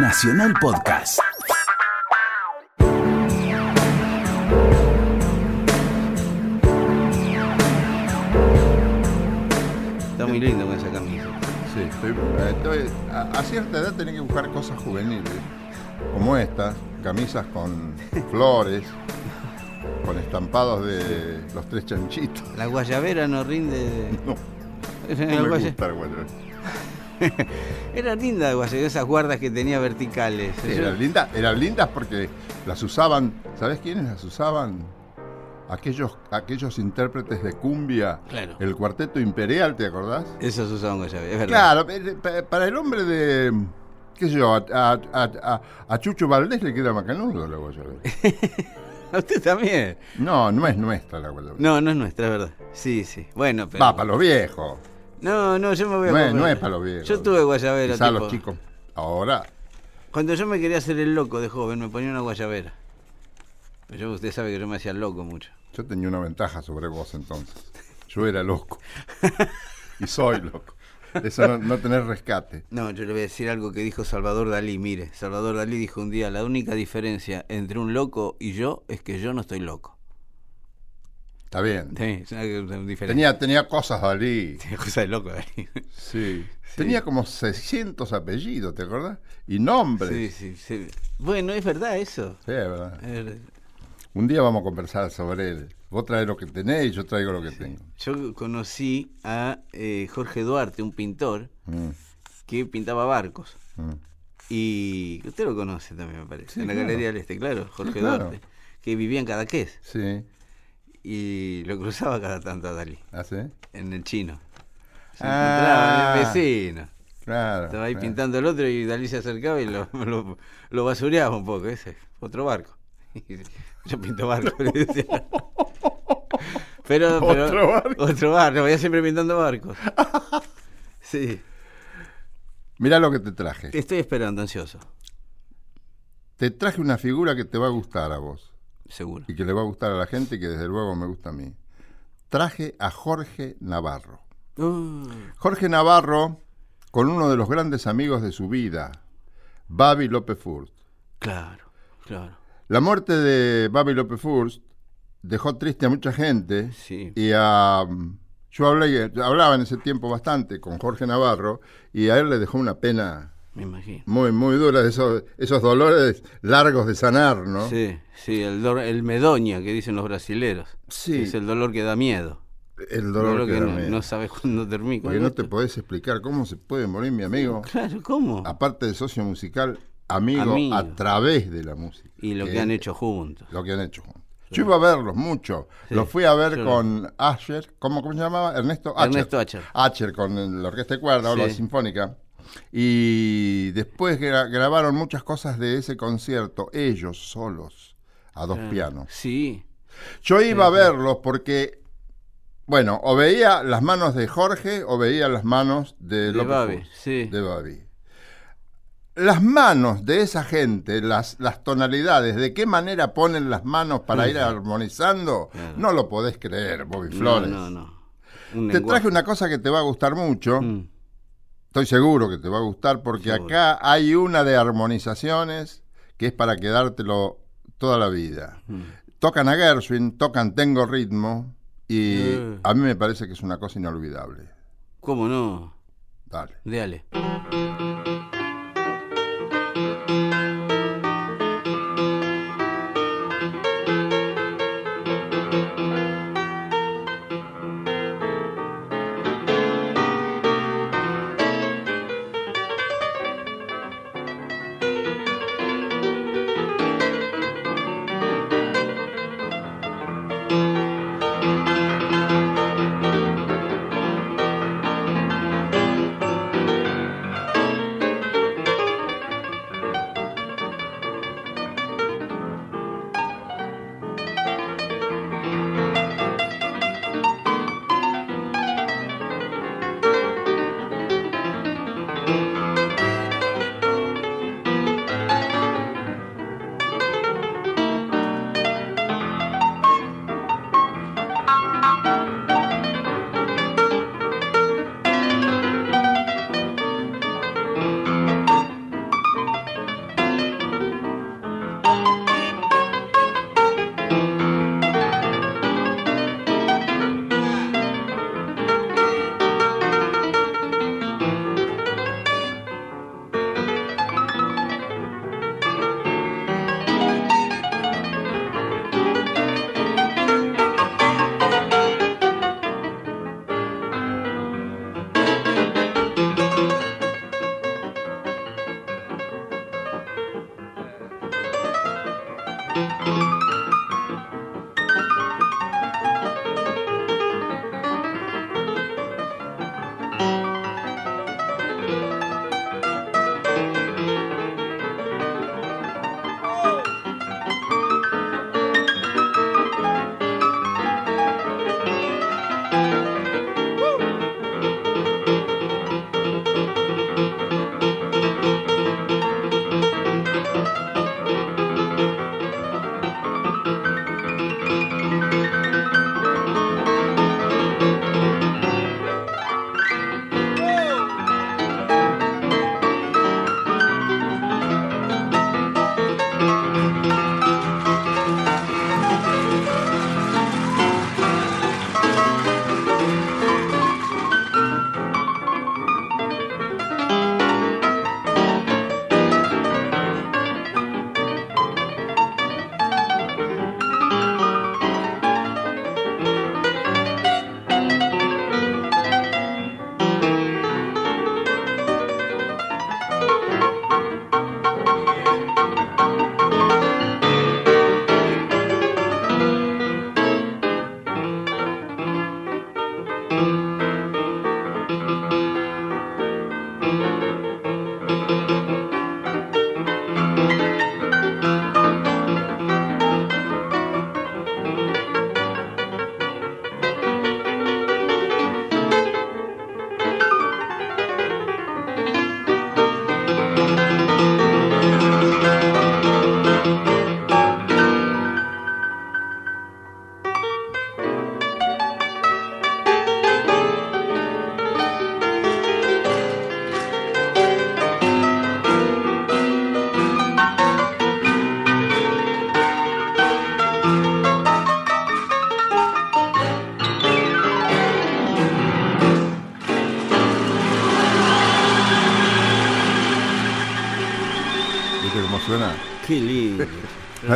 Nacional Podcast. Está muy lindo con esa camisa. Sí, estoy, estoy- a, a cierta edad tenés que buscar cosas juveniles, como estas, camisas con flores, con estampados de los tres chanchitos. La guayabera no rinde. No, no me gusta el guayabera. Era linda guayabera, esas guardas que tenía verticales. Sí, eran, lindas, eran lindas porque las usaban, ¿sabes quiénes las usaban? Aquellos, aquellos intérpretes de cumbia, Claro. el cuarteto imperial, ¿te acordás? Esos usaban guayabera, es verdad. Claro, eh, pa- para el hombre de, qué sé yo, a, a- a- a- a Chucho Valdés le queda macanudo la guayabera. A usted también. No, no es nuestra la guayabera. No, no es nuestra, es verdad. Sí, sí. Bueno, pero. Va, para los viejos. No, no, yo me voy a. No es, comprar. no es para los viejos. Yo tuve guayabera. Quizá tipo- los chicos. Ahora, Cuando yo me quería hacer el loco de joven, me ponía una guayabera. Pero yo, usted sabe que yo me hacía loco mucho. yo tenía una ventaja sobre vos entonces. Yo era loco. y soy loco. Eso no, no tener rescate. No, yo le voy a decir algo que dijo Salvador Dalí. Mire, Salvador Dalí dijo un día: la única diferencia entre un loco y yo es que yo no estoy loco. Está bien. Sí. Tenía, tenía cosas Dalí. Tenía cosa de loco Dalí. Sí. Tenía como 600 apellidos, ¿te acordás? Y nombres. Sí, sí, sí. Bueno, es verdad eso. Sí, es verdad. Es verdad. Un día vamos a conversar sobre él. Vos traes lo que tenés y yo traigo lo que tengo. Yo conocí a eh, Jorge Duarte, un pintor Mm, que pintaba barcos. mm. Y usted lo conoce también, me parece. Sí, en la claro. Galería del Este, claro, Jorge Sí, claro. Duarte. Que vivía en Cadaqués. Sí. Y lo cruzaba cada tanto a Dalí, ¿Así? en el chino. Se Ah. encontraba en el vecino. Claro. Estaba ahí claro. pintando el otro y Dalí se acercaba y lo, lo, lo basureaba un poco. Ese, otro barco. Yo pinto barco. Pero, pero- Otro barco. Otro barco, voy siempre pintando barcos. Sí, Mirá lo que te traje. te estoy esperando, ansioso. Te traje una figura que te va a gustar a vos Seguro. y que le va a gustar a la gente y que desde luego me gusta a mí. Traje a Jorge Navarro. Uh, Jorge Navarro con uno de los grandes amigos de su vida, Babi López Furst. claro, claro. La muerte de Babi López Furst dejó triste a mucha gente Sí. y a... Yo hablé, hablaba en ese tiempo bastante con Jorge Navarro y a él le dejó una pena Me imagino. muy, muy dura, esos, esos dolores largos de sanar, ¿no? Sí, sí, el, dor- el medoña que dicen los brasileros. Sí. Es el dolor que da miedo. El dolor que, que da no, miedo. no sabes cuándo termina. Porque no te podés explicar cómo se puede morir mi amigo, Claro, ¿cómo? aparte de socio musical, amigo, Amigo. a través de la música. Y lo que han hecho juntos. Lo que han hecho juntos. Yo iba a verlos mucho. Sí, Los fui a ver con Asher, ¿cómo, ¿cómo se llamaba? Ernesto Asher. Ernesto Asher. Asher con la orquesta de cuerda o la Sí. sinfónica. Y después gra- grabaron muchas cosas de ese concierto, ellos solos, a dos pianos. Sí, Yo iba a verlos porque, bueno, o veía las manos de Jorge o veía las manos de, De Babi, sí. de Babi. Las manos de esa gente, las, las tonalidades, de qué manera ponen las manos para ir armonizando, Claro. no lo podés creer, Bobby no, Flores. no, no. Un Te lenguaje. traje una cosa que te va a gustar mucho, Mm, estoy seguro que te va a gustar, porque Seguro. acá hay una de armonizaciones que es para quedártelo toda la vida. mm. Tocan a Gershwin, tocan Tengo Ritmo, y Eh. a mí me parece que es una cosa inolvidable. ¿Cómo no? Dale. Dale.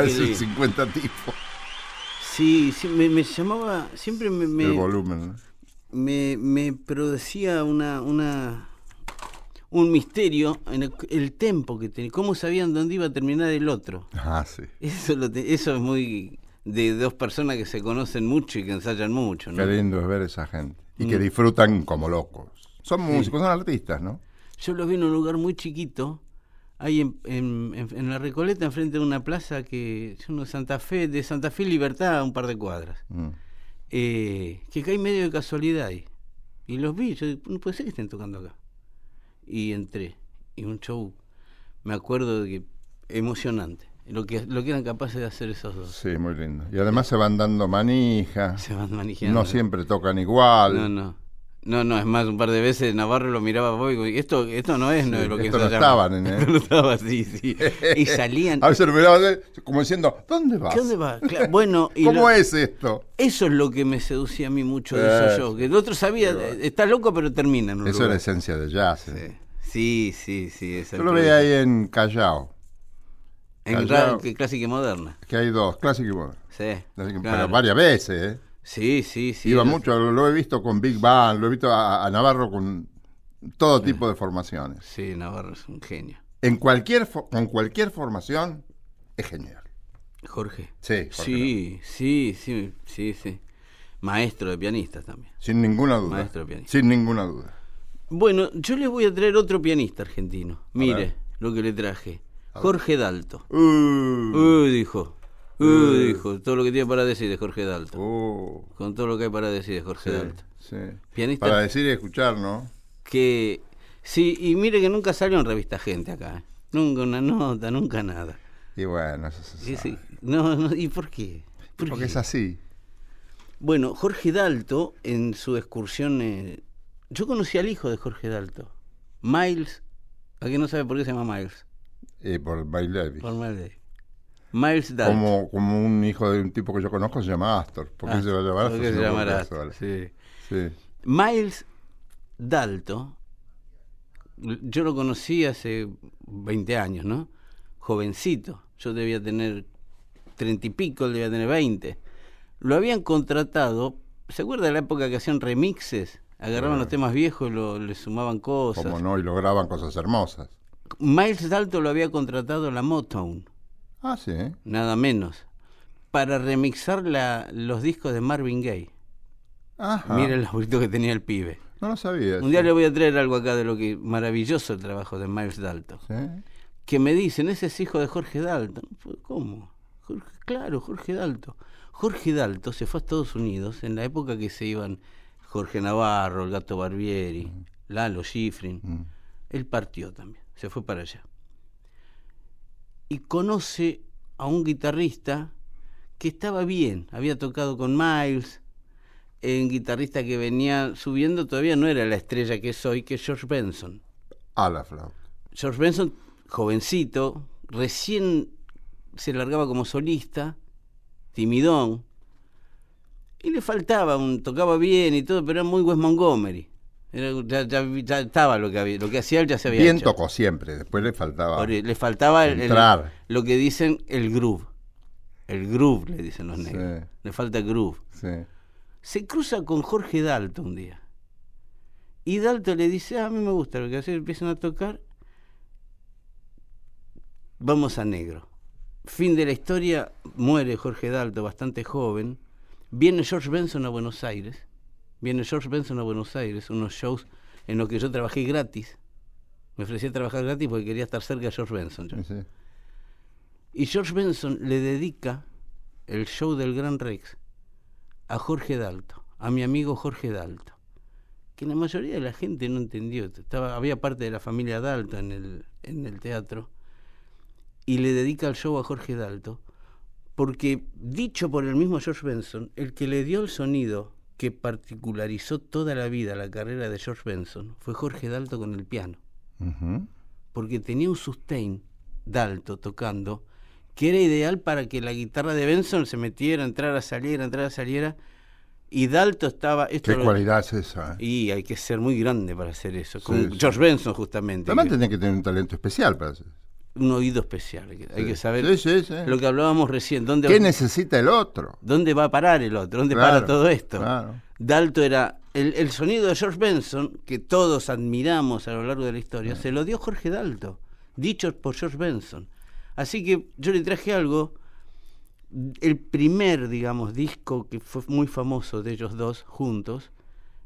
Parece 50 tipos. Sí, sí me, me, llamaba, siempre me... me el volumen. ¿no? Me, me producía una, una un misterio en el, el tempo que tenía, cómo sabían dónde iba a terminar el otro. Ah, sí. Eso, lo te, eso es muy de dos personas que se conocen mucho y que ensayan mucho. ¿no? Qué lindo es ver esa gente. Y Mm. que disfrutan como locos. Son Sí. músicos, son artistas, ¿no? Yo los vi en un lugar muy chiquito, ahí en, en, la Recoleta, enfrente de una plaza que es uno de Santa Fe, de Santa Fe Libertad, a un par de cuadras. Mm. eh, que caí medio de casualidad ahí. Y los vi, yo no puede ser que estén tocando acá. Y entré, y un show, me acuerdo de que emocionante, lo que, lo que eran capaces de hacer esos dos. Sí, muy lindo. Y además se van dando manija. Se van manejando. No siempre tocan igual. No, no. No, no, es más, un par de veces Navarro lo miraba a vos y digo, esto, esto no es no Sí, es lo que esto no ensayamos". estaban en. Esto no estaba así, sí. Y salían. A veces lo miraba de- como diciendo, ¿dónde vas? ¿Qué dónde va? Claro, bueno, y ¿Cómo lo- es esto? eso es lo que me seducía a mí mucho de Eh, esos shows. Que el otro sabía, pero- eh, está loco, pero termina en un Eso es la lugar. esencia del jazz. ¿eh? Sí, sí, sí. esa Yo lo veía ahí en Callao, En Callao. clásica y moderna. que hay dos, clásico y moderno. Sí. Claro. Pero varias veces, ¿eh? Sí, sí, sí. Iba mucho, lo, lo he visto con Big Band, lo he visto a, a Navarro con todo tipo de formaciones. Sí, Navarro es un genio. En cualquier con cualquier formación es genial. Jorge. Sí, Jorge Sí, sí, sí, sí, sí. Maestro de pianistas también. Sin ninguna duda. Maestro pianista. Sin ninguna duda. Bueno, yo les voy a traer otro pianista argentino. Mire lo que le traje. Jorge Dalto. Uh, Uy, dijo. Uy, Uh. dijo. Todo lo que tiene para decir de Jorge Dalto. uh, Con todo lo que hay para decir de Jorge sí, Dalto. sí. Pianista Para decir y escuchar, ¿no? que... Sí, y mire que nunca salió en revista Gente acá. ¿eh? Nunca una nota, nunca nada. Y bueno, eso se sabe. sí. No, no, ¿y por qué? ¿Por Porque qué? es así. Bueno, Jorge Dalto, en su excursión. eh, yo conocí al hijo de Jorge Dalto, Miles. ¿A quién no sabe por qué se llama Miles? Y por Miles Davis. Por Miles Davis. Miles Dalto. Como, como un hijo de un tipo que yo conozco se llama Astor. ¿Por qué Ah, se va a llamar ¿por Astor? se llamará Astor? Sí. Miles Dalto, yo lo conocí hace 20 años, ¿no? Jovencito. Yo debía tener 30 y pico, él debía tener 20. Lo habían contratado, ¿se acuerda de la época que hacían remixes? Agarraban los temas viejos y lo, le sumaban cosas. Como no, y lograban cosas hermosas. Miles Dalto lo había contratado la Motown. Ah, sí. nada menos, para remixar la, los discos de Marvin Gaye. Ajá. Mira el laburito que tenía el pibe. No lo sabía. Un día le voy a traer algo acá de lo que maravilloso el trabajo de Miles Dalton. Sí. Que me dicen, ese es hijo de Jorge Dalton. Fue, ¿Cómo? Jorge- claro, Jorge Dalton. Jorge Dalton se fue a Estados Unidos en la época que se iban Jorge Navarro, el Gato Barbieri, Lalo Schifrin. Mm. Él partió también, se fue para allá. Y conoce a un guitarrista que estaba bien, había tocado con Miles, un guitarrista que venía subiendo, todavía no era la estrella que es hoy, que es George Benson. A la flauta. George Benson, jovencito, recién se largaba como solista, timidón, y le faltaba, un, tocaba bien y todo, pero era muy Wes Montgomery. Era- ya, ya- ya estaba lo que había, lo que hacía él ya se había Bien hecho. tocó siempre, después le faltaba. Le faltaba el- lo que dicen el groove. El groove, le dicen los Sí. negros. Le falta groove. Sí. Se cruza con Jorge Dalton un día. Y Dalton le dice, "Ah, a mí me gusta lo que hace, empiezan a tocar. Vamos a negro. Fin de la historia, muere Jorge Dalton bastante joven. Viene George Benson a Buenos Aires. Viene George Benson a Buenos Aires, unos shows en los que yo trabajé gratis. Me ofrecí a trabajar gratis porque quería estar cerca de George Benson. yo. Sí, sí. Y George Benson le dedica el show del Gran Rex a Jorge Dalto, a mi amigo Jorge Dalto, que la mayoría de la gente no entendió. Estaba, había parte de la familia Dalto en el, en el teatro, y le dedica el show a Jorge Dalto, porque dicho por el mismo George Benson, el que le dio el sonido que particularizó toda la vida la carrera de George Benson fue Jorge Dalto con el piano porque tenía un sustain Dalto tocando que era ideal para que la guitarra de Benson se metiera, entrara, saliera, entrara, saliera. Y Dalto estaba. Esto ¿Qué lo- cualidad es esa? eh? Y hay que ser muy grande para hacer eso. Con sí. George Benson, justamente. Además que- tenés que tener un talento especial para hacer. Un oído especial. Hay que, hay Sí. que saber Sí, sí, sí. lo que hablábamos recién. ¿Dónde, ¿Qué necesita el otro? ¿Dónde va a parar el otro? ¿Dónde Claro, para todo esto? claro. Dalto era. El, el sonido de George Benson, que todos admiramos a lo largo de la historia, se lo dio Jorge Dalto, dicho por George Benson. Así que yo le traje algo. El primer, digamos, disco que fue muy famoso de ellos dos juntos.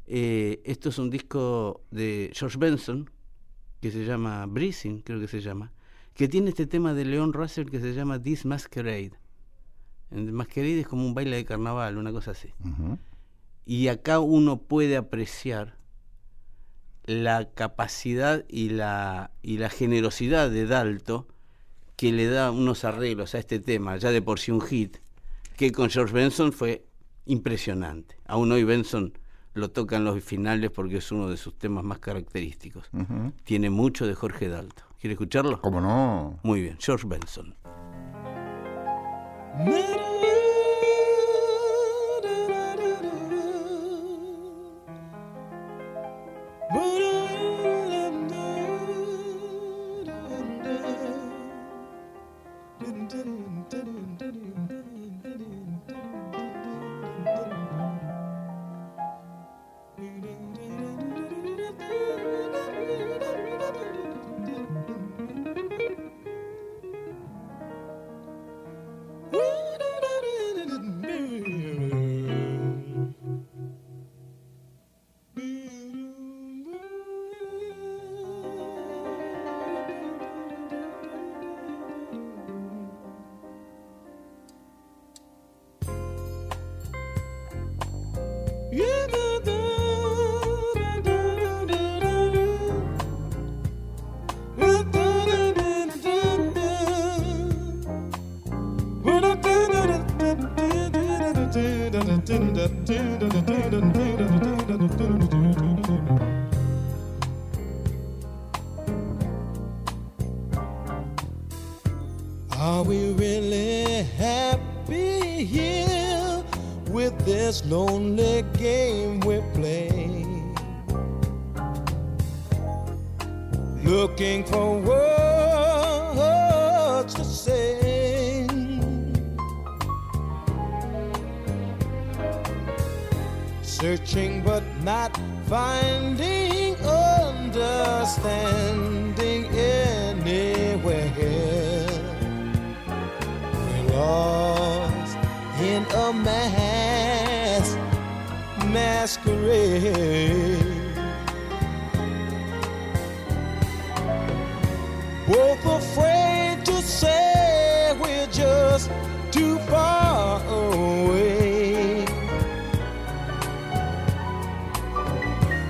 eh, esto es un disco de George Benson, que se llama Breezing, creo que se llama, que tiene este tema de Leon Russell que se llama This Masquerade. El Masquerade es como un baile de carnaval, una cosa así. Y acá uno puede apreciar la capacidad y la, y la generosidad de Dalto que le da unos arreglos a este tema, ya de por sí un hit, que con George Benson fue impresionante. Aún hoy Benson lo toca en los finales porque es uno de sus temas más característicos. Tiene mucho de Jorge Dalto. ¿Quiere escucharlo? ¿Cómo no? Muy bien, George Benson.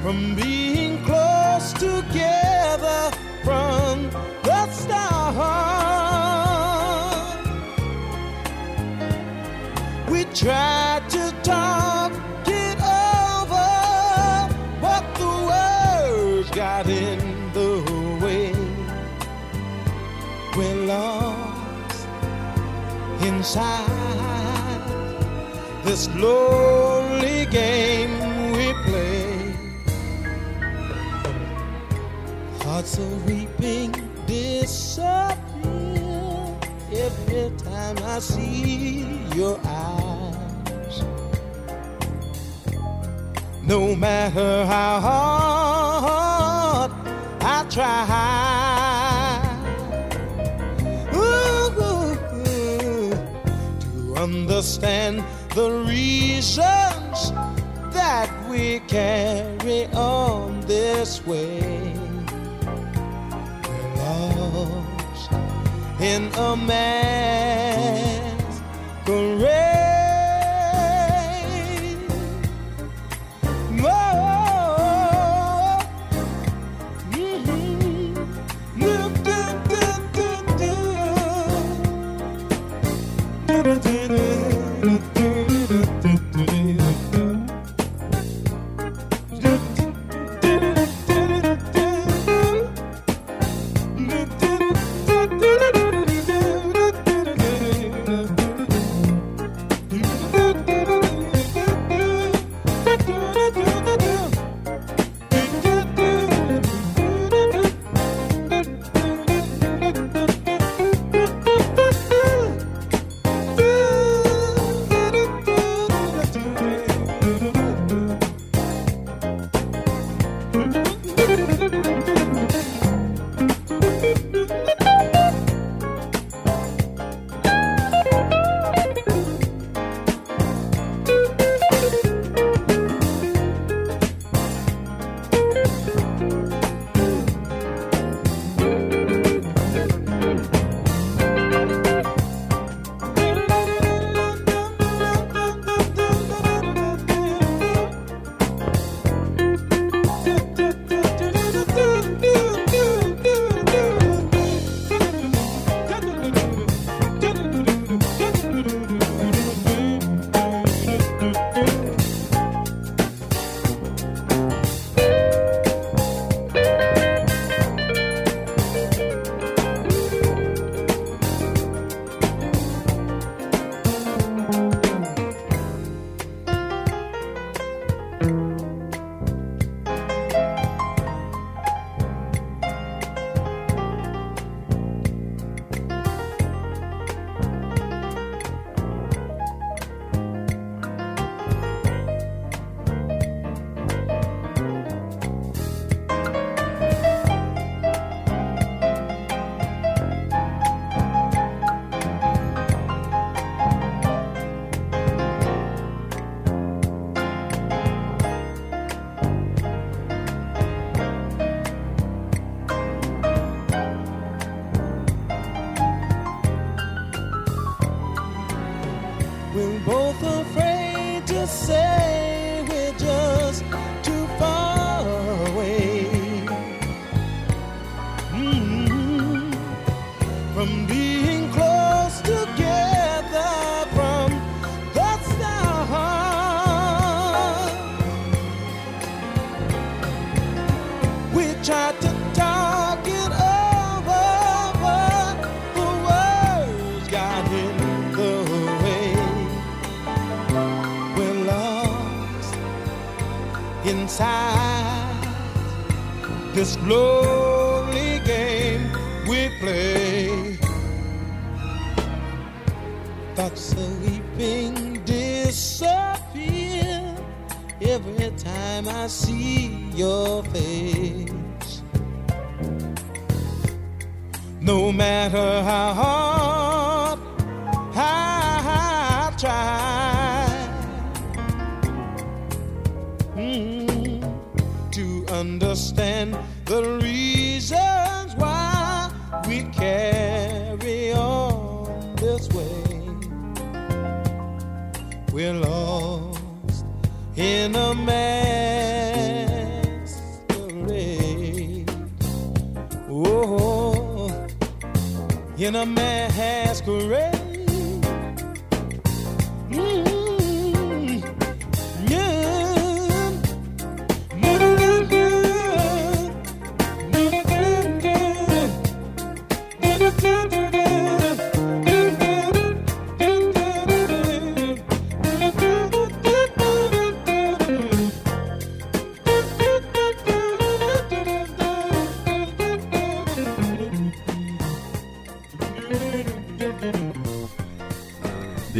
From being close together from the start. We tried to talk it over, but the words got in the way. We're lost inside this lonely game Hearts are weeping disappear every time I see your eyes. No matter how hard I try to understand the reasons that we carry on this way. In a masquerade.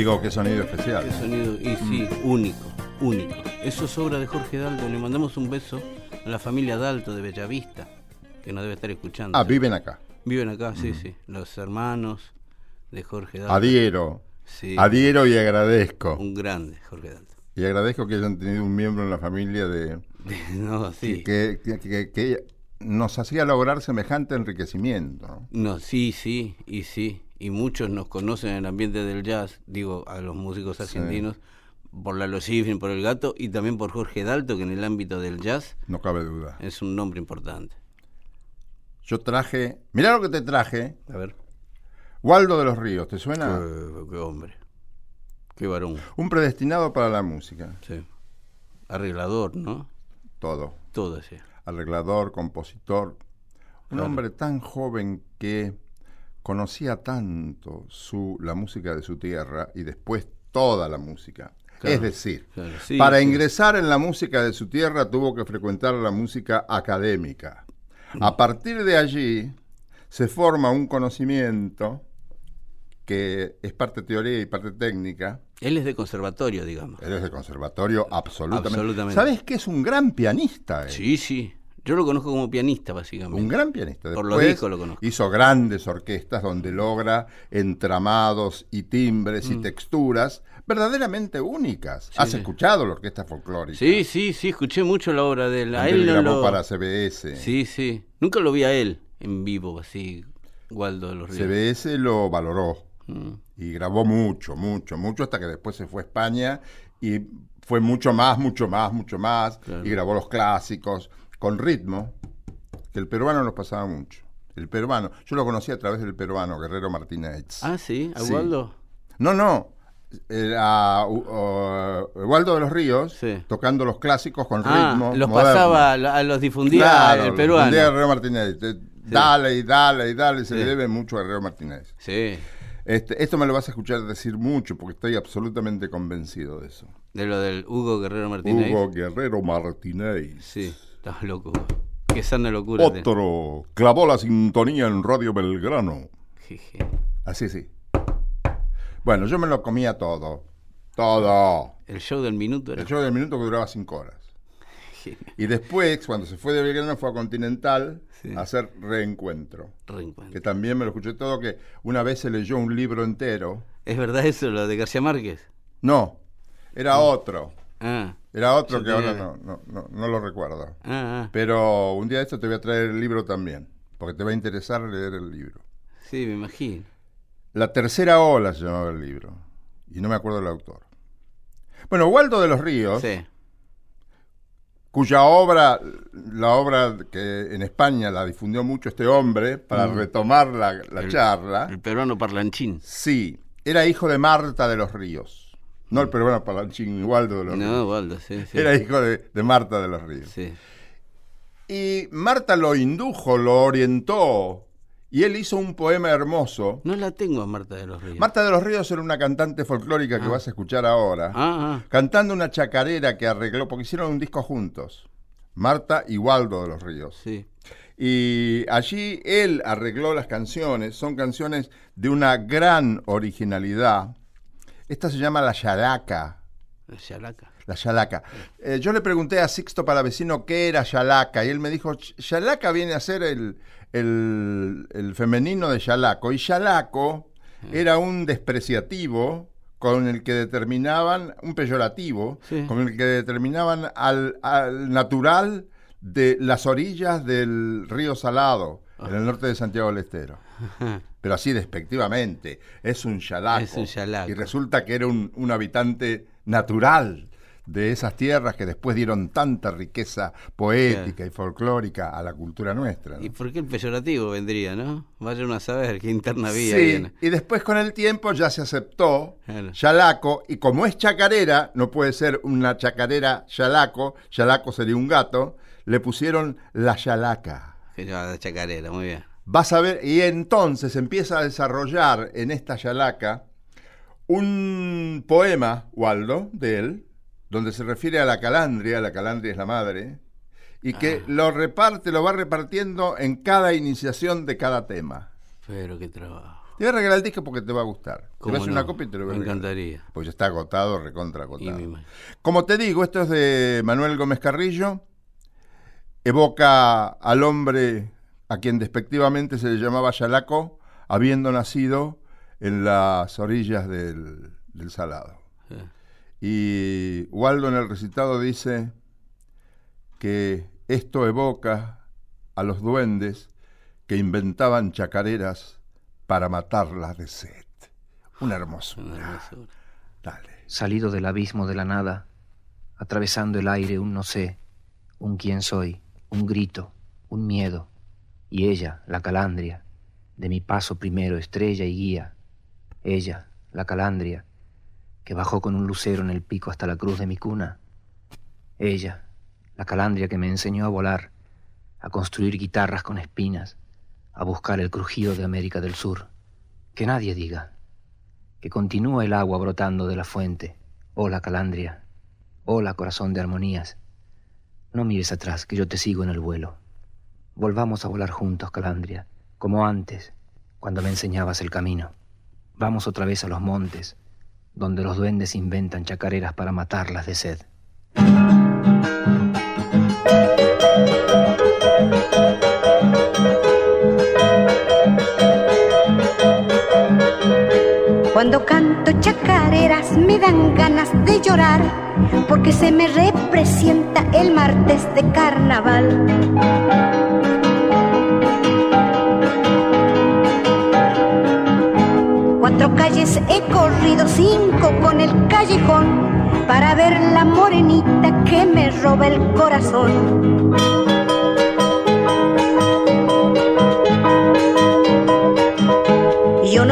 Digo, qué sonido especial. Qué sonido, y sí, único, único. Eso es obra de Jorge Dalto. Le mandamos un beso a la familia Dalto de Bellavista, que nos debe estar escuchando. Ah, viven acá. Viven acá, sí, sí. Los hermanos de Jorge Dalto. Adhiero. Sí, Adhiero y agradezco. un grande Jorge Dalto. Y agradezco que hayan tenido un miembro en la familia de no, sí. que, que- que- que nos hacía lograr semejante enriquecimiento. No, sí, sí, y sí. Y muchos nos conocen en el ambiente del jazz, digo, a los músicos argentinos, por Lalo Schifrin, por El Gato, y también por Jorge Dalto, que en el ámbito del jazz No cabe duda. es un nombre importante. Yo traje, mirá lo que te traje, A ver. Waldo de los Ríos, ¿te suena? Qué, qué hombre. Qué varón. Un predestinado para la música, Sí. Arreglador, ¿no? todo. Todo así. Arreglador, compositor. Un Claro. hombre tan joven que conocía tanto su, la música de su tierra y después toda la música. Claro, Es decir, claro, sí, para sí. ingresar en la música de su tierra tuvo que frecuentar la música académica. A partir de allí se forma un conocimiento que es parte teoría y parte técnica. Él es de conservatorio, digamos. Él es de conservatorio, absolutamente. Absolutamente. ¿Sabes que es un gran pianista? él? Sí, sí. Yo lo conozco como pianista, básicamente. Un gran pianista. Por los Después discos lo conozco. Hizo grandes orquestas donde logra entramados y timbres y texturas verdaderamente únicas. ¿Has Mm. sí. escuchado la orquesta folclórica? Sí, sí, sí, escuché mucho la obra de él. A él no grabó lo... para CBS. Sí, sí. Nunca lo vi a él en vivo, así, Waldo de los Ríos. CBS lo valoró Mm. y grabó mucho, mucho, mucho hasta que después se fue a España y fue mucho más, mucho más, mucho más Claro. y grabó los clásicos con ritmo que el peruano nos pasaba mucho. El peruano, yo lo conocí a través del peruano Guerrero Martínez. Ah, sí, a Sí. Waldo. No, no. Era uh, uh, Waldo de los Ríos Sí. tocando los clásicos con Ah, ritmo. los moderno. pasaba, a lo- a los difundía Claro, el peruano. difundía Guerrero Martínez. Dale y dale y dale, se Sí. le debe mucho a Guerrero Martínez. Sí, Este, esto me lo vas a escuchar decir mucho porque estoy absolutamente convencido de eso. de lo del Hugo Guerrero Martínez. Hugo Guerrero Martínez. Sí, estás loco. Qué sana locura. Otro clavó la sintonía en Radio Belgrano. Jeje. Así, sí. Bueno, yo me lo comía todo. Todo. El show del minuto era. El show del minuto que duraba cinco horas. Y después, cuando se fue de Belgrano, fue a Continental Sí. a hacer reencuentro. Reencuentro. Que también me lo escuché todo, que una vez se leyó un libro entero. ¿Es verdad eso, lo de García Márquez? No, era otro. Ah, Era otro que ahora no, no, no, no lo recuerdo. ah, ah. Pero un día de esto te voy a traer el libro también, porque te va a interesar leer el libro. Sí, me imagino. La tercera ola se llamaba el libro, y no me acuerdo el autor. Bueno, Waldo de los Ríos, Sí. cuya obra, la obra que en España la difundió mucho este hombre, para retomar la, la El- charla, El peruano parlanchín. sí, era hijo de Marta de los Ríos. No el peruano Palanchín, Waldo de los Ríos. No, Waldo, sí, sí. Era hijo de, de Marta de los Ríos. Sí. Y Marta lo indujo, lo orientó, y él hizo un poema hermoso. No la tengo a Marta de los Ríos. Marta de los Ríos era una cantante folclórica que vas a escuchar ahora, Ah, ah. cantando una chacarera que arregló, porque hicieron un disco juntos, Marta y Waldo de los Ríos. Sí. Y allí él arregló las canciones, son canciones de una gran originalidad. Esta se llama La Yalaca. La Chalaca. La yalaca. Eh, yo le pregunté a Sixto Palavecino qué era yalaca y él me dijo, yalaca viene a ser el, el- el femenino de yalaco. Y yalaco era un despreciativo con el que determinaban, un peyorativo, Sí. con el que determinaban al, al natural de las orillas del río Salado, en el norte de Santiago del Estero. Pero así despectivamente, es un yalaco. Es un. Y resulta que era un, un habitante natural de esas tierras que después dieron tanta riqueza poética y folclórica a la cultura nuestra. ¿no? ¿Y por qué el peyorativo vendría, no? Vaya uno a saber qué interna había. Sí, en- y después con el tiempo ya se aceptó Claro. yalaco, y como es chacarera, no puede ser una chacarera yalaco, yalaco sería un gato, le pusieron la yalaca. La chacarera, muy bien. Vas a ver, y entonces empieza a desarrollar en esta yalaca un poema, Waldo, de él, donde se refiere a la calandria, la calandria es la madre, y que lo reparte, lo va repartiendo en cada iniciación de cada tema. Pero qué trabajo. Te voy a regalar el disco porque te va a gustar. Te voy ¿Cómo a hacer no? una copia y te lo voy a Me encantaría. Pues ya está agotado, recontra agotado. Como te digo, esto es de Manuel Gómez Carrillo. Evoca al hombre a quien despectivamente se le llamaba Yalaco, habiendo nacido en las orillas del, del Salado. Y Waldo en el recitado dice que esto evoca a los duendes que inventaban chacareras para matarlas de sed. Una Una hermosura. hermosura. Dale. salido del abismo de la nada, atravesando el aire un no sé, un quién soy, un grito, un miedo, y ella, la calandria, de mi paso primero estrella y guía, ella, la calandria, que bajó con un lucero en el pico hasta la cruz de mi cuna, ella, la calandria que me enseñó a volar, a construir guitarras con espinas, a buscar el crujido de América del Sur, que nadie diga, que continúa el agua brotando de la fuente. Hola, calandria. Hola, corazón de armonías. No mires atrás, que yo te sigo en el vuelo. Volvamos a volar juntos, calandria, como antes, cuando me enseñabas el camino. Vamos otra vez a los montes, donde los duendes inventan chacareras para matarlas de sed. Cuando canto chacareras me dan ganas de llorar porque se me representa el martes de carnaval. Cuatro calles he corrido, cinco con el callejón para ver la morenita que me roba el corazón.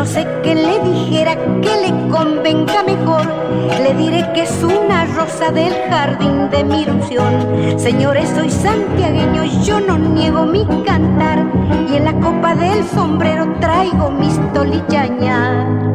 Sé qué le dijera que le convenga mejor. Le diré que es una rosa del jardín de mi ilusión. Señores, soy santiagueño, yo no niego mi cantar. Y en la copa del sombrero traigo mis tolichañas.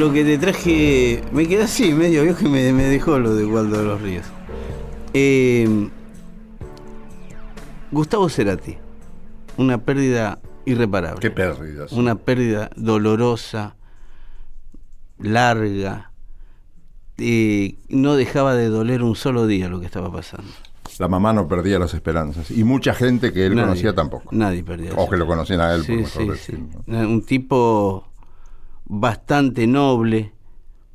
Lo que te traje, me quedé así, medio viejo y me, me dejó lo de Waldo de los Ríos. Eh, Gustavo Cerati, una pérdida irreparable. Qué pérdidas. Una pérdida dolorosa, larga. eh, no dejaba de doler un solo día lo que estaba pasando. La mamá no perdía las esperanzas. Y mucha gente que él Nadie, conocía tampoco. Nadie perdía. O que lo conocían a él, Sí, por mejor sí, sí. ¿no? Un tipo bastante noble,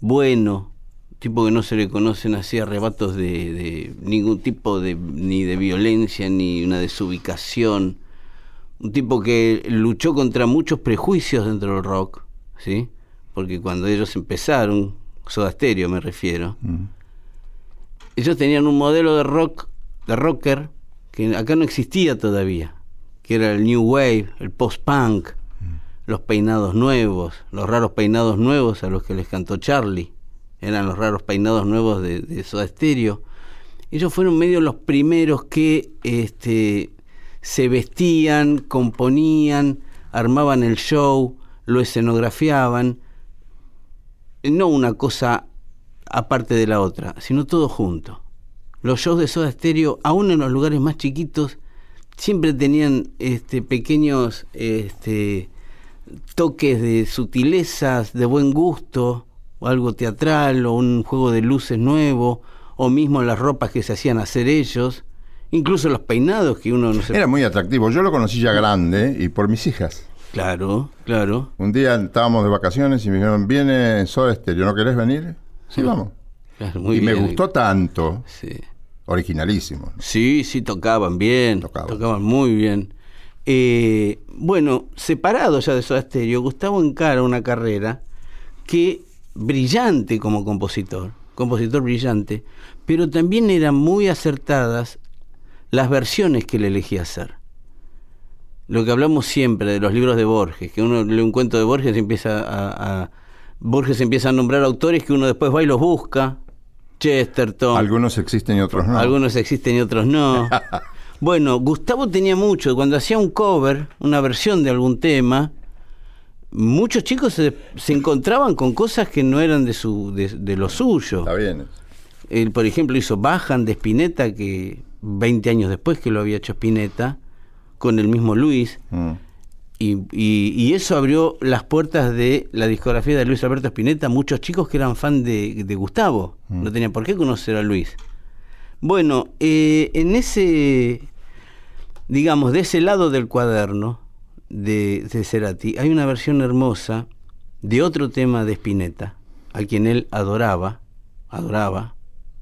bueno, tipo que no se le conocen así arrebatos de, de ningún tipo de ni de violencia ni una desubicación. Un tipo que luchó contra muchos prejuicios dentro del rock, ¿sí? Porque cuando ellos empezaron, Soda Stereo me refiero, Mm. ellos tenían un modelo de rock, de rocker, que acá no existía todavía, que era el New Wave, el post-punk, los peinados nuevos, los raros peinados nuevos a los que les cantó Charlie, eran los raros peinados nuevos de, Soda Stereo. Ellos fueron medio los primeros que este, se vestían, componían, armaban el show, lo escenografiaban, no una cosa aparte de la otra, sino todo junto. Los shows de Soda Stereo, aún en los lugares más chiquitos, siempre tenían este, pequeños este, toques de sutilezas, de buen gusto, o algo teatral, o un juego de luces nuevo, o mismo las ropas que se hacían hacer ellos, incluso los peinados que uno no se... Era muy atractivo. Yo lo conocí ya grande y por mis hijas. Claro, claro. Un día estábamos de vacaciones y me dijeron, viene Soda Stereo, ¿no querés venir? Sí, vamos. claro, muy y me gustó tanto, Sí. originalísimo. ¿no? Sí, sí, tocaban bien. Tocaban. Tocaban, muy bien. Eh, bueno, separado ya de Soda Stereo, Gustavo encara una carrera que brillante como compositor, compositor brillante, pero también eran muy acertadas las versiones que él elegía hacer. Lo que hablamos siempre de los libros de Borges, que uno lee un cuento de Borges y empieza a, a- Borges empieza a nombrar autores que uno después va y los busca. Chesterton, Algunos existen y otros no. algunos existen y otros no. bueno, Gustavo tenía mucho. Cuando hacía un cover, una versión de algún tema, muchos chicos se, se encontraban con cosas que no eran de, su, de, de lo suyo. Está bien. Él, por ejemplo, hizo Bajan de Spinetta, que 20 años después que lo había hecho Spinetta, con el mismo Luis. Mm. Y, y- y eso abrió las puertas de la discografía de Luis Alberto Spinetta. Muchos chicos que eran fan de, de Gustavo. No tenían por qué conocer a Luis. Bueno, eh, en ese, digamos, de ese lado del cuaderno de, de Cerati, hay una versión hermosa de otro tema de Spinetta, a quien él adoraba, adoraba,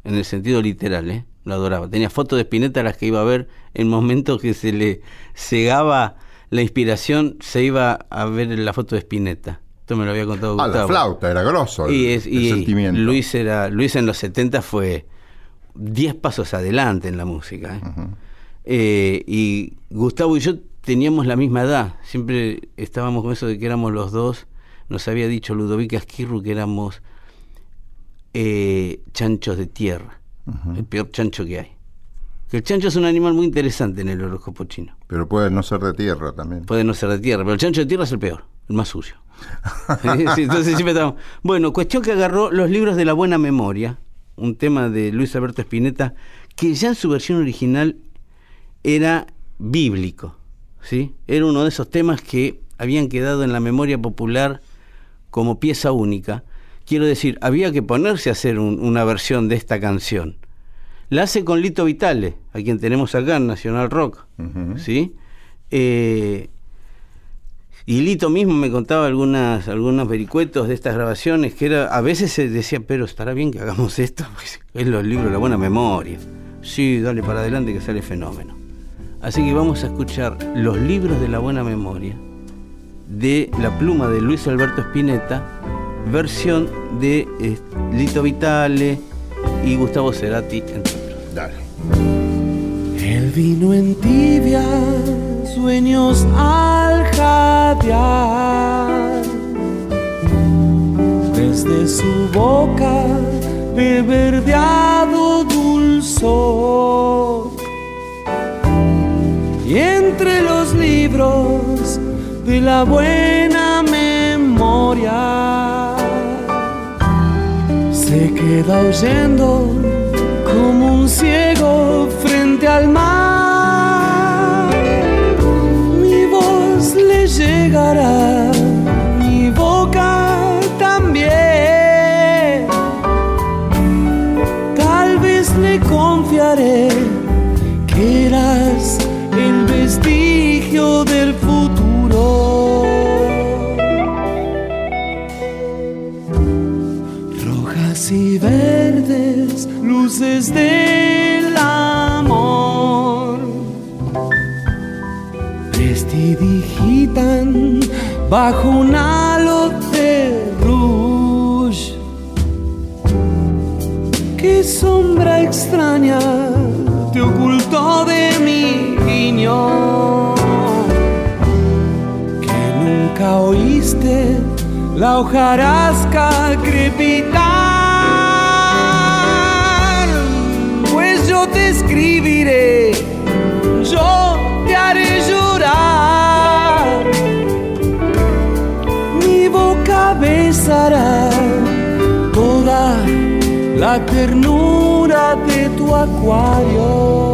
en el sentido literal, ¿eh? lo adoraba. Tenía fotos de Spinetta a las que iba a ver en momentos que se le cegaba la inspiración, se iba a ver la foto de Spinetta. Esto me lo había contado Ah, Gustavo. la flauta, era grosso el, Y, es- el y sentimiento. Luis era Luis en los 70 fue 10 pasos adelante en la música. ¿eh? Eh, y Gustavo y yo teníamos la misma edad. Siempre estábamos con eso de que éramos los dos. Nos había dicho Ludovica Esquirru que éramos eh, chanchos de tierra. El peor chancho que hay. Que el chancho es un animal muy interesante en el horóscopo chino. Pero puede no ser de tierra también. Puede no ser de tierra, pero el chancho de tierra es el peor, el más sucio. Sí, entonces siempre estamos. Bueno, cuestión que agarró los libros de la buena memoria, un tema de Luis Alberto Spinetta, que ya en su versión original era bíblico, ¿sí? Era uno de esos temas que habían quedado en la memoria popular como pieza única. Quiero decir, había que ponerse a hacer un- una versión de esta canción. La hace con Lito Vitale, a quien tenemos acá en Nacional Rock. ¿sí? Eh, y Lito mismo me contaba algunas, algunos vericuetos de estas grabaciones que era, a veces se decía, pero estará bien que hagamos esto, es los libros la buena memoria. Sí, dale para adelante que sale fenómeno. Así que vamos a escuchar los libros de la buena memoria de la pluma de Luis Alberto Spinetta, versión de eh, Lito Vitale y Gustavo Cerati, entre otros. Dale. Vino en tibia, sueños al jadear. Desde su boca de verdeado dulzor. Y entre los libros de la buena memoria se queda oyendo como un frente al mar. Mi voz le llegará, bajo un halo de rouge. Qué sombra extraña te ocultó de mi guiño. Que nunca oíste la hojarasca crepitar. Pues yo te escribiré, yo te haré toda la ternura de tu acuario.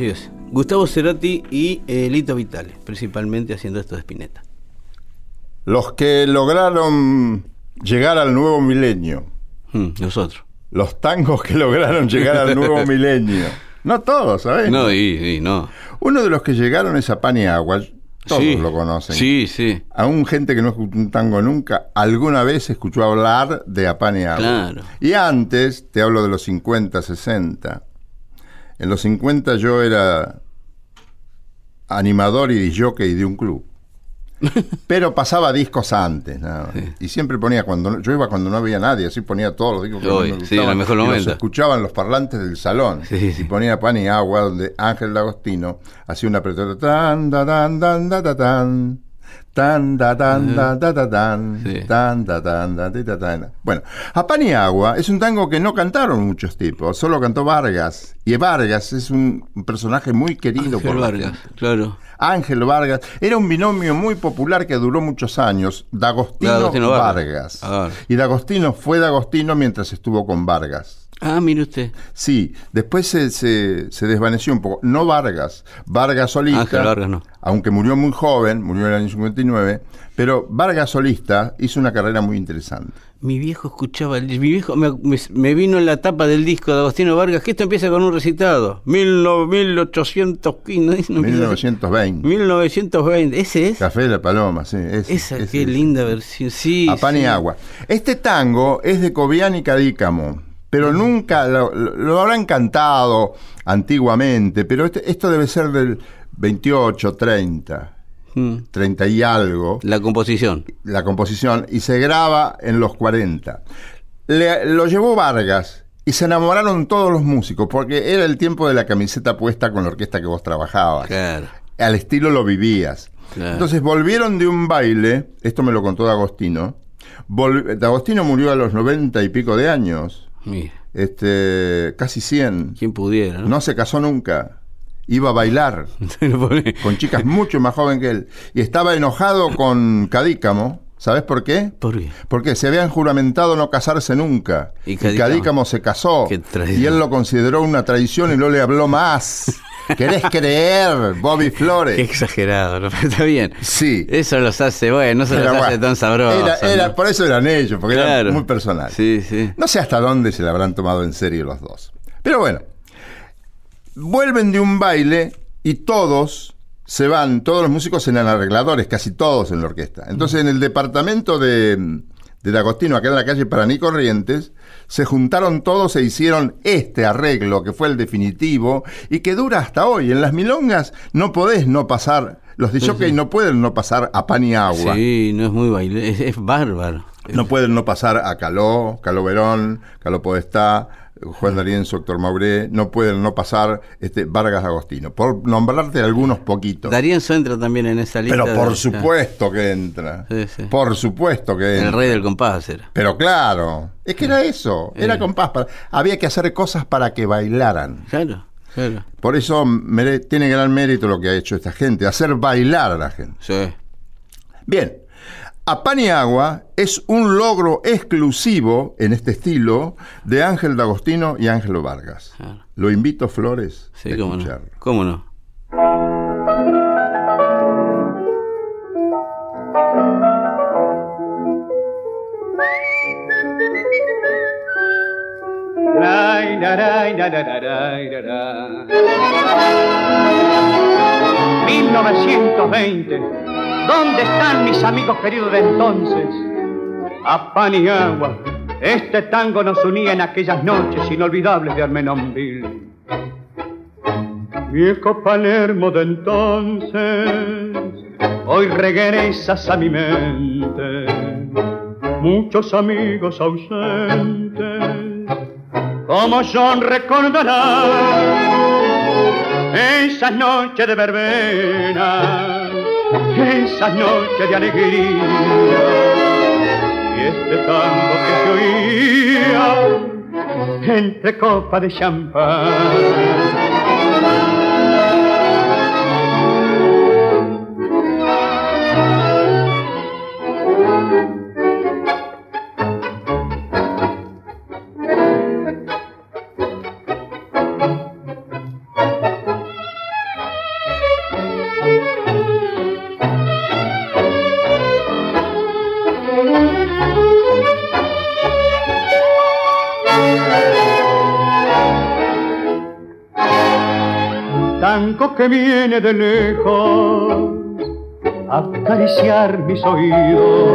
Así es. Gustavo Cerati y eh, Lito Vitale, principalmente haciendo esto de Spinetta. Los que lograron llegar al nuevo milenio. Mm, nosotros. Los tangos que lograron llegar al nuevo milenio. No todos, ¿sabes? No, y, y no. Uno de los que llegaron es a. Todos Sí. lo conocen. Sí, sí. Aún gente que no escuchó un tango nunca, alguna vez escuchó hablar de Apán y Agua. Claro. Y antes, te hablo de los 50, 60. En los 50 yo era animador y jockey de un club. Pero pasaba discos antes, ¿no? y siempre ponía cuando yo iba cuando no había nadie, así ponía todos los discos que más me sí, en el gustaban, mejor y los escuchaban los parlantes del salón. Sí, y ponía pan y agua donde Ángel D'Agostino hacía una tan tan da tan tan da tan da da da tan Sí. tan da tan da da da tan. Bueno, a pan y agua es un tango que no cantaron muchos tipos, solo cantó Vargas y Vargas es un personaje muy querido Ángel por Vargas, claro. Ángel Vargas era un binomio muy popular que duró muchos años, D'Agostino, D'Agostino Vargas. Vargas. Ah. Y D'Agostino fue D'Agostino mientras estuvo con Vargas. Ah, mire usted. Sí, después se, se- se desvaneció un poco. No Vargas, Vargas solista. Ángel Vargas no. Aunque murió muy joven, murió en el año 59, pero Vargas solista hizo una carrera muy interesante. Mi viejo escuchaba, mi viejo me, me- me vino en la tapa del disco de Agostino Vargas, que esto empieza con un recitado. Mil no- 1815, no empieza así. 1920. 1920, ese es. Café de la Paloma, sí. ese, Esa, ese, qué ese. linda versión. Sí. a pan y sí. agua. Este tango es de Cobian y Cadícamo, pero nunca lo, habrán cantado antiguamente, pero este- esto debe ser del 28, 30, Mm. 30 y algo, La composición. la composición, y se graba en los 40. Le- lo llevó Vargas y se enamoraron todos los músicos, porque era el tiempo de la camiseta puesta con la orquesta que vos trabajabas Claro. al estilo lo vivías. Claro. Entonces volvieron de un baile, esto me lo contó D'Agostino. D'Agostino murió a los noventa y pico de años, Mira, este, casi 100. quien pudiera, ¿no? No se casó nunca. Iba a bailar pone- con chicas mucho más jóvenes que él. Y estaba enojado con Cadícamo. ¿Sabes por qué? ¿Por qué? Porque se habían juramentado no casarse nunca. Y Y Cadícamo- Cadícamo, se casó. Y él lo consideró una traición y no le habló más. ¿Querés creer, Bobby Flores? Qué exagerado, está bien. Sí. Eso los hace, bueno, no se Pero los hace tan sabrosos. era- era- ¿no? por eso eran ellos, porque Claro. eran muy personales. Sí, sí. No sé hasta dónde se le habrán tomado en serio los dos. Pero bueno, vuelven de un baile y todos se van, todos los músicos eran arregladores, casi todos en la orquesta. Entonces en el departamento de, de D'Agostino, acá en la calle Paraní Corrientes, se juntaron todos e hicieron este arreglo, que fue el definitivo, y que dura hasta hoy. En las milongas no podés no pasar, los de jockey no pueden no pasar a pan y agua. Sí, no es muy baile, es, es bárbaro. No pueden no pasar a Caló, Caló Verón, Caló Podestá, Juan D'Arienzo, Héctor Mauré, no pueden no pasar este, Vargas Agostino, por nombrarte algunos poquitos. Darienzo entra también en esa lista. Pero por de- supuesto que entra. Sí, sí. Por supuesto que El entra. rey del compás era. Pero claro, es que era eso, era compás. para- había que hacer cosas para que bailaran. Claro, claro. Por eso mere- tiene gran mérito lo que ha hecho esta gente, hacer bailar a la gente. Sí. Bien, a pan y agua es un logro exclusivo en este estilo de Ángel D'Agostino y Ángelo Vargas. Claro. Lo invito, Flores, Sí, a cómo no. escucharlo. ¿Cómo no? La, la. 1920. ¿Dónde están mis amigos queridos de entonces? A pan y agua. Este tango nos unía en aquellas noches inolvidables de Armenonville. Viejo Palermo de entonces, hoy regresas a mi mente. Muchos amigos ausentes, como son recordarán esas noches de verbena, esas noches de alegría y este tango que se oía entre copas de champán. Que viene de lejos a acariciar mis oídos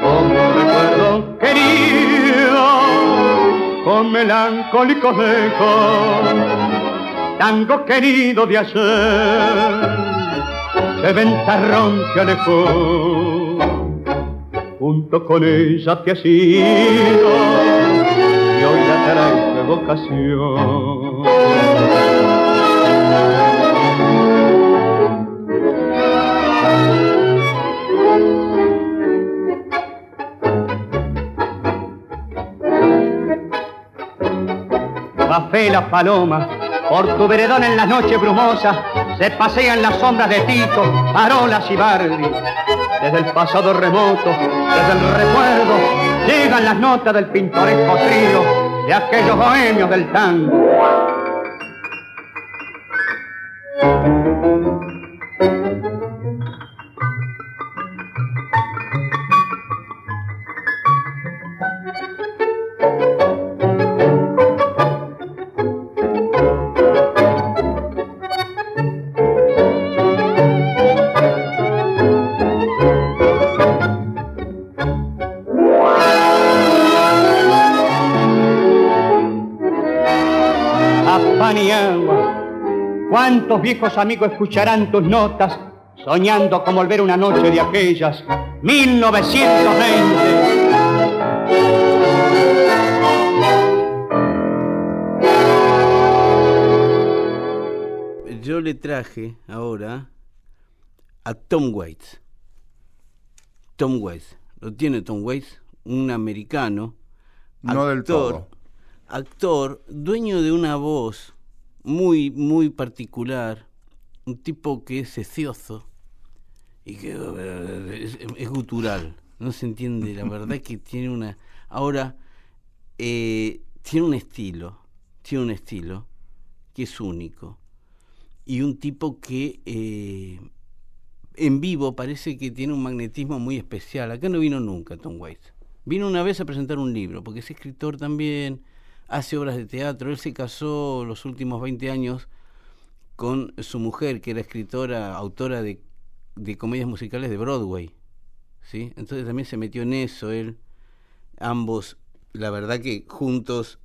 como recuerdo querido con melancólicos ecos tango querido de ayer, de ventarrón que alejó, junto con ella te has ido, y hoy la traes de vocación. Va fe la paloma, por tu veredón en las noches brumosas, se pasean las sombras de Tito, Parolas y Bardi. Desde el pasado remoto, desde el recuerdo, llegan las notas del pintoresco trío de aquellos bohemios del tango. ¿Cuántos viejos amigos escucharán tus notas soñando con volver una noche de aquellas 1920? Yo le traje ahora a Tom Waits. Tom Waits. Lo tiene Tom Waits, un americano. No del todo. Actor, dueño de una voz muy, muy particular, un tipo que es secioso y que es, es gutural, no se entiende, la verdad es que tiene una... Ahora, eh, tiene un estilo, tiene un estilo que es único y un tipo que eh, en vivo parece que tiene un magnetismo muy especial. Acá no vino nunca Tom Waits. Vino una vez a presentar un libro, porque es escritor también, hace obras de teatro. Él se casó los últimos 20 años con su mujer, que era escritora, autora de, de comedias musicales de Broadway. ¿sí? Entonces también se metió en eso él. Ambos, la verdad que juntos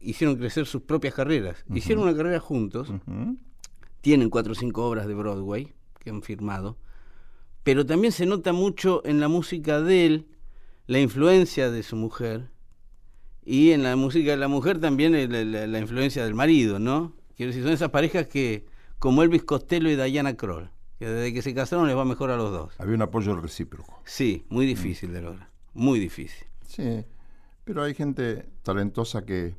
hicieron crecer sus propias carreras. Hicieron una carrera juntos. Tienen cuatro o cinco obras de Broadway que han firmado. Pero también se nota mucho en la música de él la influencia de su mujer y en la música de la mujer también la, la, la influencia del marido, ¿no? Quiero decir, son esas parejas que, como Elvis Costello y Diana Kroll, que desde que se casaron les va mejor a los dos. Había un apoyo recíproco. Sí, muy difícil de lograr, muy difícil. Sí, pero hay gente talentosa que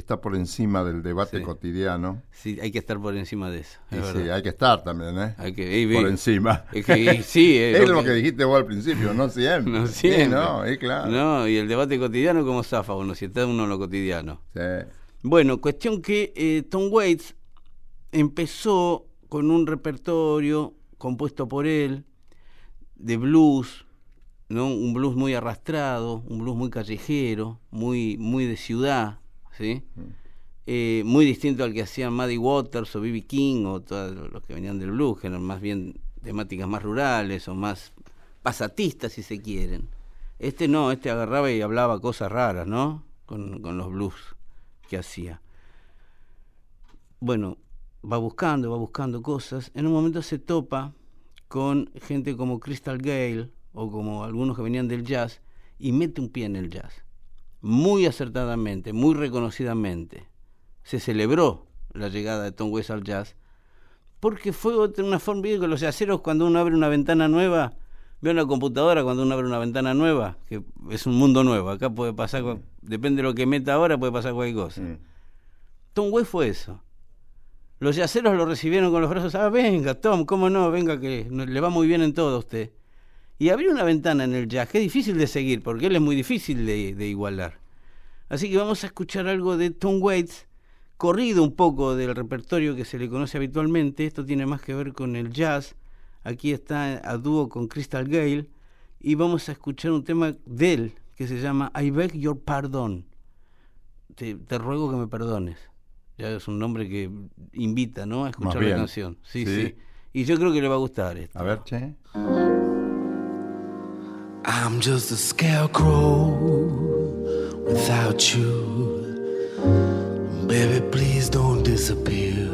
está por encima del debate Sí. cotidiano. Sí, hay que estar por encima de eso. Es sí, hay que estar también, ¿eh? Hay que, y- por y- encima. es que- y- sí, es es lo que- que dijiste vos al principio, no siempre. No Sí, no, es claro. No, y el debate cotidiano, ¿cómo zafa uno? Si está uno en lo cotidiano. Sí. Bueno, cuestión que eh, Tom Waits empezó con un repertorio compuesto por él de blues, ¿no? Un blues muy arrastrado, un blues muy callejero, muy, muy de ciudad, ¿sí? Eh, muy distinto al que hacían Muddy Waters o B.B. King o todos los que venían del blues, que eran más bien temáticas más rurales o más pasatistas, si se quieren. Este no, este agarraba y hablaba cosas raras, ¿no? Con, con los blues que hacía. Bueno, va buscando, va buscando cosas. En un momento se topa con gente como Crystal Gale o como algunos que venían del jazz y mete un pie en el jazz. Muy acertadamente, muy reconocidamente. Se celebró la llegada de Tom Waits al jazz porque fue otra, una forma que los yaceros cuando uno abre una ventana nueva ve una computadora cuando uno abre una ventana nueva que es un mundo nuevo acá puede pasar depende de lo que meta ahora puede pasar cualquier cosa Mm. Tom Waits fue eso los yaceros lo recibieron con los brazos ah venga Tom cómo no venga que le va muy bien en todo a usted y abrió una ventana en el jazz que es difícil de seguir porque él es muy difícil de, de igualar así que vamos a escuchar algo de Tom Waits corrido un poco del repertorio que se le conoce habitualmente. Esto tiene más que ver con el jazz. Aquí está a dúo con Crystal Gale. Y vamos a escuchar un tema de él que se llama I Beg Your Pardon. Te, te ruego que me perdones. Ya es un nombre que invita ¿no? a escuchar la canción. Sí, Sí. sí, Y yo creo que le va a gustar esto. A ver, che. I'm just a scarecrow without you. Baby, please don't disappear.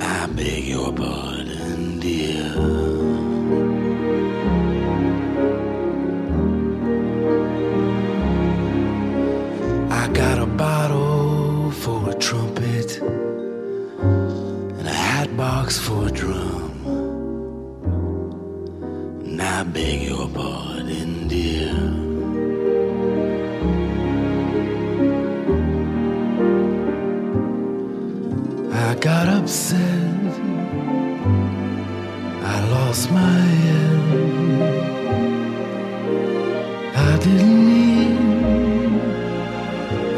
I beg your pardon, dear. I got a bottle for a trumpet and a hat box for a drum. And I beg your pardon, dear. I got upset. I lost my head. I didn't mean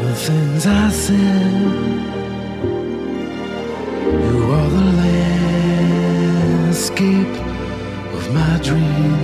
the things I said. dream.